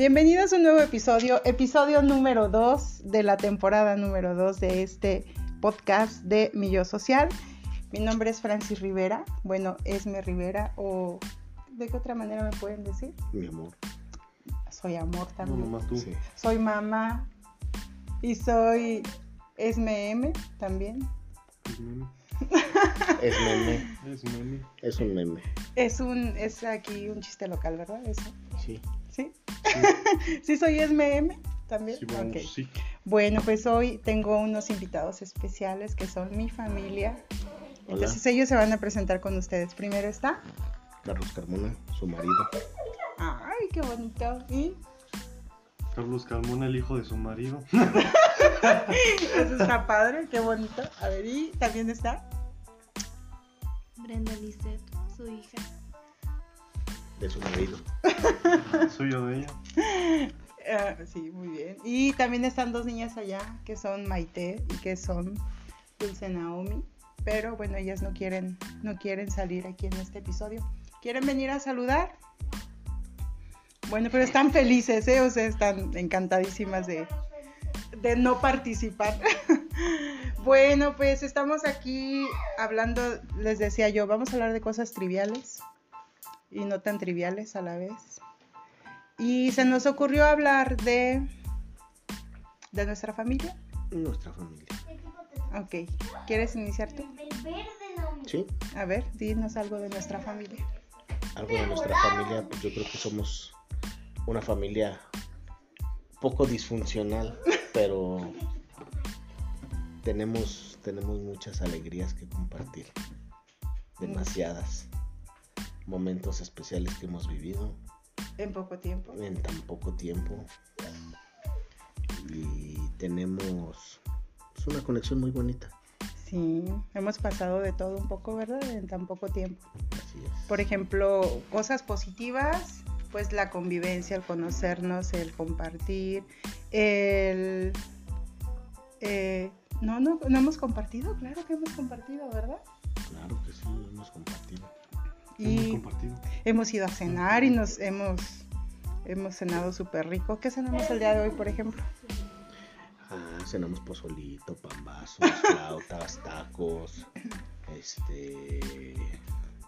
Bienvenidos a un nuevo episodio, episodio número 2 de la temporada número 2 de este podcast de Millo Social. Mi nombre es Francis Rivera, bueno, Esme Rivera o ¿de qué otra manera me pueden decir? Mi amor. Soy amor No, también. nomás tú. Sí. Soy mamá y soy Esme M también. Es meme. Es meme. Es meme. Es un meme. Es un es aquí un chiste local, ¿verdad? Eso. Sí. ¿Sí? ¿Sí soy Esme M también? Sí, vamos, Ok. sí. Bueno, pues hoy tengo unos invitados especiales que son mi familia. Hola. Entonces ellos se van a presentar con ustedes. Primero está. Carlos Carmona, su marido. Ay, qué bonito. Y Carlos Carmona, el hijo de su marido. eso está padre, qué bonito. A ver, y también está. Brenda Lisset, su hija. De su marido. Suyo de ella. Ah, sí, muy bien. Y también están dos niñas allá que son Maite y que son Dulce Naomi. Pero bueno, ellas no quieren, no quieren salir aquí en este episodio. ¿Quieren venir a saludar? Bueno, pero están felices, ¿eh? O sea, están encantadísimas de, de no participar. bueno, pues estamos aquí hablando, les decía yo, vamos a hablar de cosas triviales y no tan triviales a la vez. Y se nos ocurrió hablar de, de nuestra familia. Nuestra familia. Ok, ¿quieres iniciar tú? Sí. A ver, dinos algo de nuestra familia. Algo de nuestra familia, pues yo creo que somos una familia poco disfuncional, pero tenemos, tenemos muchas alegrías que compartir. Demasiadas. Momentos especiales que hemos vivido En poco tiempo. en tan poco tiempo. Y tenemos pues, una conexión muy bonita. Sí, hemos pasado de todo un poco, ¿verdad? En tan poco tiempo. Así es. Por ejemplo, cosas positivas, pues la convivencia, el conocernos, el compartir, el... eh, no, no, no hemos compartido, claro que hemos compartido, ¿verdad? Claro que sí, hemos compartido. Hemos Y compartido. hemos ido a cenar y nos hemos, hemos cenado súper rico. ¿Qué cenamos el día de hoy, por ejemplo? Ah, cenamos pozolito, pambazos, flautas, tacos, este,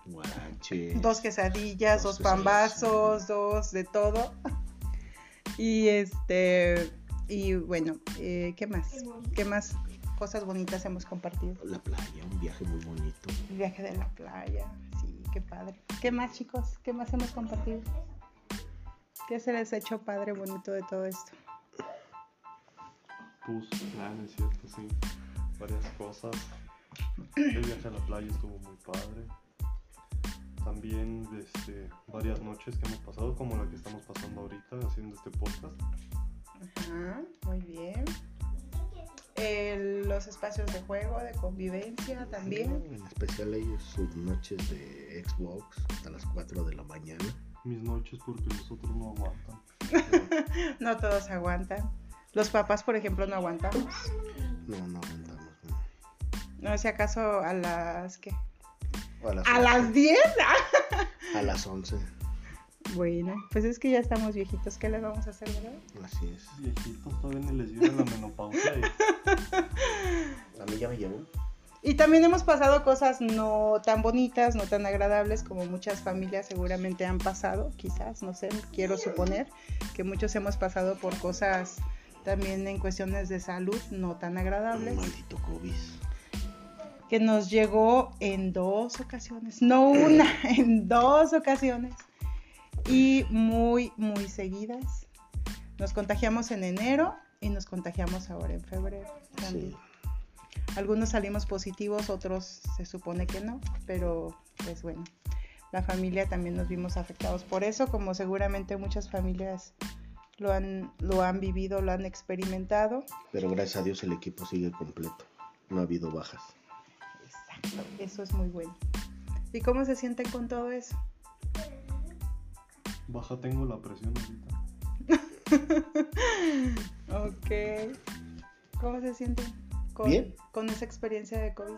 guarache. Dos quesadillas, Dos dos pambazos, dos de todo. Y este, y bueno, eh, ¿qué más? ¿Qué más cosas bonitas hemos compartido? La playa, un viaje muy bonito. El viaje de la playa, sí, qué padre. ¿Qué más, chicos? ¿Qué más hemos compartido? ¿Qué se les ha hecho padre, bonito de todo esto? Pues, planes, cierto, sí. Varias cosas. El viaje a la playa estuvo muy padre. También este, varias noches que hemos pasado, como la que estamos pasando ahorita haciendo este podcast. Ajá, muy bien. El- los espacios de juego, de convivencia también. En especial ellos, sus noches de Xbox hasta las 4 de la mañana. Mis noches porque los otros no aguantan. No todos aguantan. Los papás, por ejemplo, no aguantamos. No, no aguantamos. No. No sé acaso a las ¿qué? O A las, ¿A 11. las 10? A las 11. Bueno, pues es que ya estamos viejitos. ¿Qué le vamos a hacer, verdad? Así es. Viejitos todavía ni les llega la menopausia. y- A mí ya me llegó. Y también hemos pasado cosas no tan bonitas, no tan agradables como muchas familias seguramente han pasado, quizás, no sé, quiero suponer que muchos hemos pasado por cosas también en cuestiones de salud no tan agradables, Maldito COVID. que nos llegó en dos ocasiones, no una, en dos ocasiones y muy, muy seguidas. Nos contagiamos en enero y nos contagiamos ahora en febrero. también. Sí. Algunos salimos positivos, otros se supone que no, pero pues bueno, la familia también nos vimos afectados por eso, como seguramente muchas familias lo han, lo han vivido, lo han experimentado. Pero gracias a Dios el equipo sigue completo. No ha habido bajas. Exacto, eso es muy bueno. ¿Y cómo se sienten con todo eso? Baja tengo la presión ahorita. Ok. ¿Cómo se sienten con, Bien. con esa experiencia de COVID?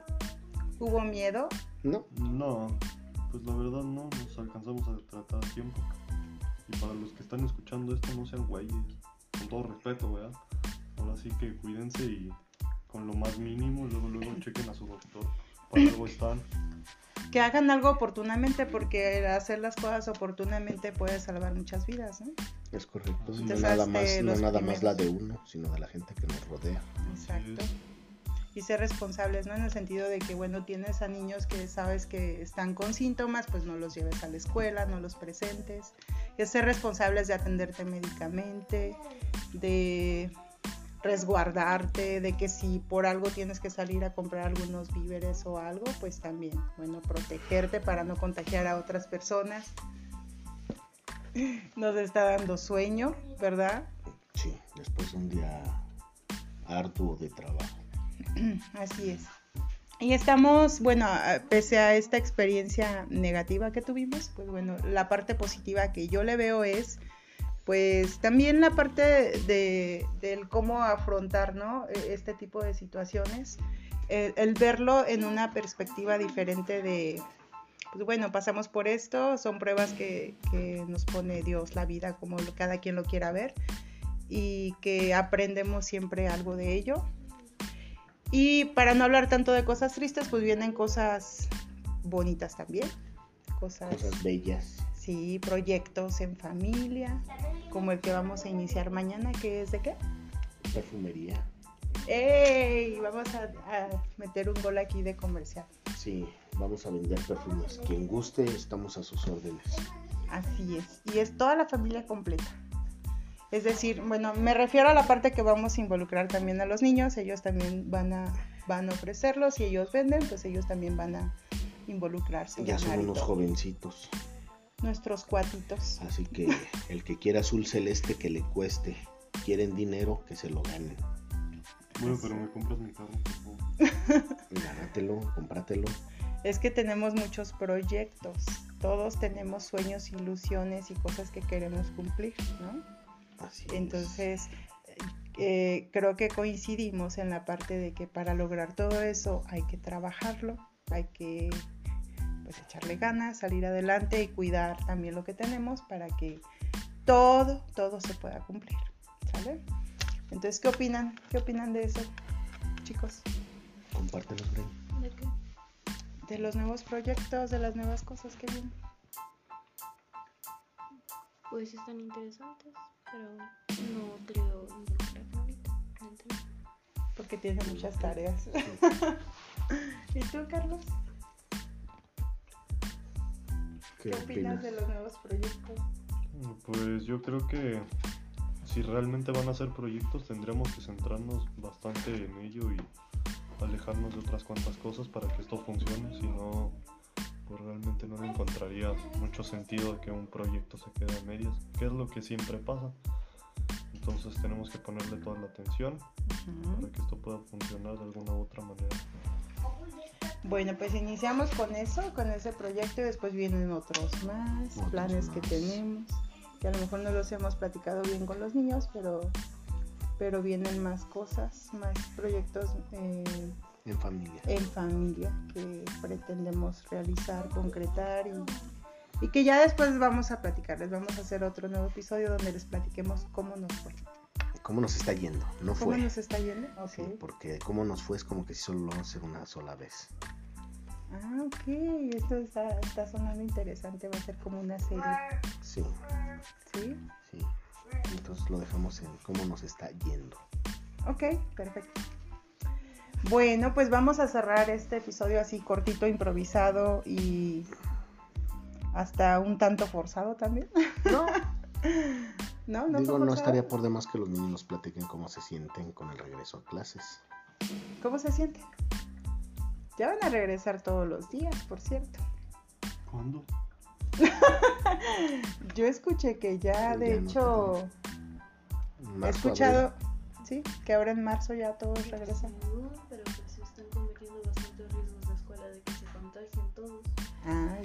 ¿Hubo miedo? No, No, pues la verdad no, nos alcanzamos a tratar a tiempo. Y para los que están escuchando esto, no sean güeyes. Con todo respeto, ¿verdad? Ahora sí que cuídense y con lo más mínimo, luego, luego chequen a su doctor. Para algo están. Que hagan algo oportunamente porque hacer las cosas oportunamente puede salvar muchas vidas, ¿no? Es correcto. No nada más, no nada más la de uno, sino de la gente que nos rodea. Exacto. Y ser responsables, ¿no? En el sentido de que, bueno, tienes a niños que sabes que están con síntomas, pues no los lleves a la escuela, no los presentes. Es ser responsables de atenderte médicamente, de resguardarte, de que si por algo tienes que salir a comprar algunos víveres o algo, pues también, bueno, protegerte para no contagiar a otras personas. Nos está dando sueño, ¿verdad? Sí, después de un día arduo de trabajo. Así es. Y estamos, bueno, pese a esta experiencia negativa que tuvimos, pues bueno, la parte positiva que yo le veo es, pues también la parte de, cómo afrontar, ¿no? E- Este tipo de situaciones, el, el verlo en una perspectiva diferente de, pues bueno, pasamos por esto, son pruebas que, nos pone Dios, la vida, como cada quien lo quiera ver, y que aprendemos siempre algo de ello. Y para no hablar tanto de cosas tristes, pues vienen cosas bonitas también. Cosas bellas. Sí, proyectos en familia, como el que vamos a iniciar mañana, que es de qué? Perfumería. ¡Ey! Vamos a, a meter un gol aquí de comercial. Sí, vamos a vender perfumes. Quien guste, estamos a sus órdenes. Así es. Y es toda la familia completa. Es decir, bueno, me refiero a la parte que vamos a involucrar también a los niños. Ellos también van a, van a ofrecerlos. Si ellos venden, pues ellos también van a involucrarse. Ya son unos jovencitos. Nuestros cuatitos. Así que el que quiera azul celeste, que le cueste. Quieren dinero, que se lo ganen. Bueno, pero me compras mi carro, por favor. Gánatelo, cómpratelo. Es que tenemos muchos proyectos. Todos tenemos sueños, ilusiones y cosas que queremos cumplir, ¿no? Así es. Entonces, eh, creo que coincidimos en la parte de que para lograr todo eso hay que trabajarlo, hay que pues echarle ganas, salir adelante y cuidar también lo que tenemos para que todo, todo se pueda cumplir, ¿sale? Entonces, ¿qué opinan? ¿Qué opinan de eso, chicos? Compártelos, Bren. ¿De qué? De los nuevos proyectos, de las nuevas cosas que vienen. Pues están interesantes, pero no creo involucrarme ahorita. Porque tiene muchas tareas. ¿Y tú, Carlos? ¿Qué, ¿Qué opinas de los nuevos proyectos? Pues yo creo que si realmente van a ser proyectos tendremos que centrarnos bastante en ello y alejarnos de otras cuantas cosas para que esto funcione, si no, pues realmente no le encontraría mucho sentido de que un proyecto se quede a medias, que es lo que siempre pasa. Entonces tenemos que ponerle toda la atención para que esto pueda funcionar de alguna u otra manera. Bueno, pues iniciamos con eso, con ese proyecto y después vienen otros más, Otros planes que tenemos, que a lo mejor no los hemos platicado bien con los niños, pero, pero vienen más cosas, más proyectos eh, En familia. en familia que pretendemos realizar, concretar y, y que ya después vamos a platicarles, vamos a hacer otro nuevo episodio donde les platiquemos cómo nos fue. ¿Cómo nos está yendo? No ¿Cómo fue. nos está yendo? Ok. Sí, porque cómo nos fue es como que si solo lo vamos a hacer una sola vez. Ah, ok, esto está, está sonando interesante, va a ser como una serie, Sí, ¿sí? sí. Entonces lo dejamos en cómo nos está yendo. Ok, perfecto. Bueno, pues vamos a cerrar este episodio así cortito, improvisado y hasta un tanto forzado también. No, No, no. digo, no estaría por demás que los niños nos platiquen cómo se sienten con el regreso a clases. ¿Cómo se siente? Ya van a regresar todos los días, por cierto. ¿Cuándo? Yo escuché que ya, de Ya no hecho, he escuchado, sí, que ahora en marzo ya todos regresan. No, pero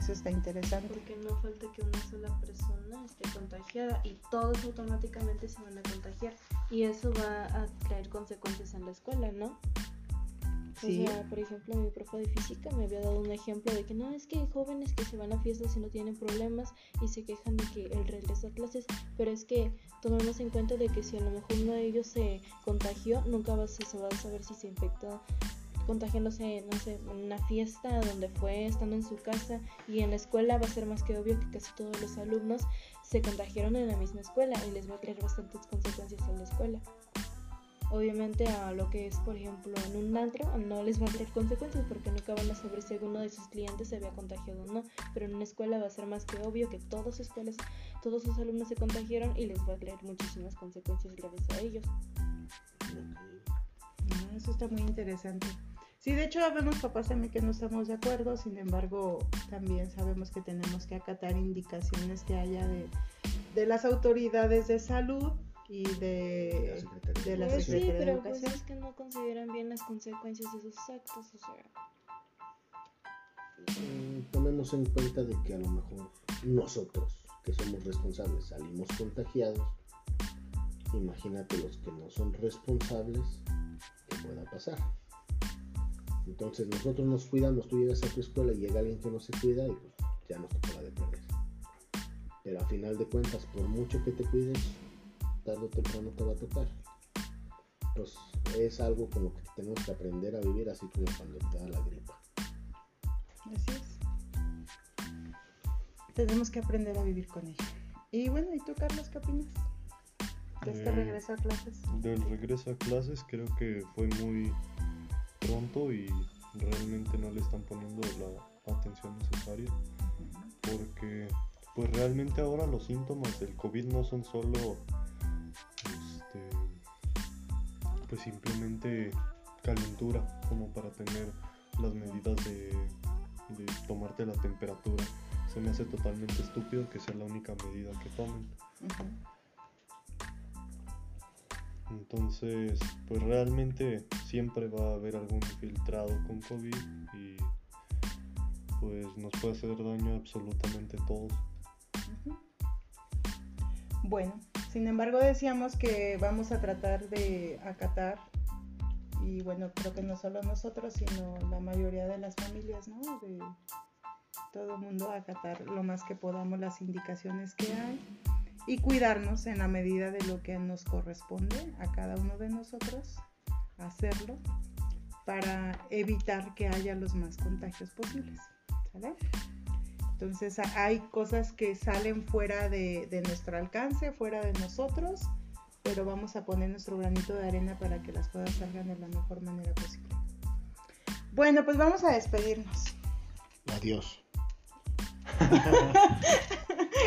eso está interesante. Porque no falta que una sola persona esté contagiada y todos automáticamente se van a contagiar. Y eso va a traer consecuencias en la escuela, ¿no? Sí. O sea, por ejemplo, mi profe de física me había dado un ejemplo de que no, es que hay jóvenes que se van a fiestas y no tienen problemas y se quejan de que el regreso a clases, pero es que tomemos en cuenta de que si a lo mejor uno de ellos se contagió, nunca va a, se va a saber si se infectó contagiándose, no sé, en una fiesta donde fue, estando en su casa y en la escuela va a ser más que obvio que casi todos los alumnos se contagiaron en la misma escuela y les va a traer bastantes consecuencias a la escuela. Obviamente a lo que es, por ejemplo, en un antro no les va a traer consecuencias porque nunca van a saber si alguno de sus clientes se había contagiado o no, pero en una escuela va a ser más que obvio que todas sus escuelas, todos sus alumnos se contagiaron y les va a traer muchísimas consecuencias graves a ellos. Ah, Eso está muy interesante. Sí, de hecho vemos papás también que no estamos de acuerdo, sin embargo también sabemos que tenemos que acatar indicaciones que haya de, de las autoridades de salud y de, de la Pues sí, Secretaría de pero pues Educación. es que no consideran bien las consecuencias de sus actos, o sea, Mm, Tomemos en cuenta de que a lo mejor nosotros, que somos responsables, salimos contagiados. Imagínate los que no son responsables, que pueda pasar. Entonces nosotros nos cuidamos, tú llegas a tu escuela y llega alguien que no se cuida y pues ya nos tocó la de perder. Pero a final de cuentas, por mucho que te cuides, tarde o temprano te va a tocar. Pues es algo con lo que tenemos que aprender a vivir, así como cuando te da la gripa. Así es. Tenemos que aprender a vivir con ella. Y bueno, ¿y tú, Carlos, qué opinas? De este Eh, regreso a clases. Del regreso a clases creo que fue muy pronto y realmente no le están poniendo la atención necesaria porque pues realmente ahora los síntomas del COVID no son solo este, pues simplemente calentura como para tener las medidas de, tomarte la temperatura. Se me hace totalmente estúpido que sea la única medida que tomen. Entonces, pues realmente siempre va a haber algún infiltrado con COVID y pues nos puede hacer daño absolutamente todos. Bueno, sin embargo decíamos que vamos a tratar de acatar y bueno, creo que no solo nosotros, sino la mayoría de las familias, ¿no? De todo el mundo acatar lo más que podamos las indicaciones que hay y cuidarnos en la medida de lo que nos corresponde a cada uno de nosotros hacerlo para evitar que haya los más contagios posibles. ¿Sale? Entonces hay cosas que salen fuera de, de nuestro alcance, fuera de nosotros, pero vamos a poner nuestro granito de arena para que las cosas salgan de la mejor manera posible. Bueno, pues vamos a despedirnos. Adiós.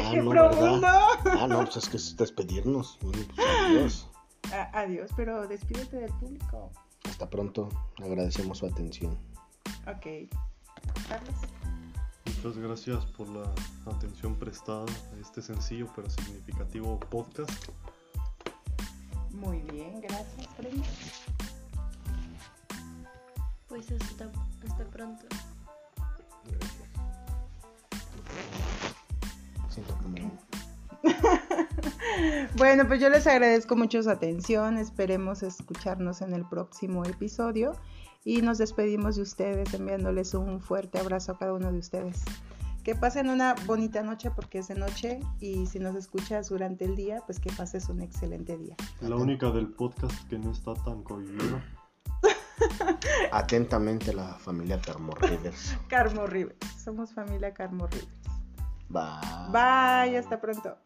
ah, ¡Qué no, profundo! ¿verdad? Ah, no, pues es que es despedirnos. Bueno, pues adiós. A- adiós, pero despídete del público. Hasta pronto. Agradecemos su atención. Ok. Carlos. Muchas gracias por la atención prestada a este sencillo pero significativo podcast. Muy bien, gracias, Brenda. pues hasta, hasta pronto. Gracias. Siento como... Bueno, pues yo les agradezco mucho su atención. Esperemos escucharnos en el próximo episodio. Y nos despedimos de ustedes enviándoles un fuerte abrazo a cada uno de ustedes. Que pasen una bonita noche porque es de noche. Y si nos escuchas durante el día, pues que pases un excelente día. La única del podcast que no está tan cohibida. Atentamente la familia Carmo Rivers. Carmo Rivers. Somos familia Carmo Rivers. Bye. Bye, hasta pronto.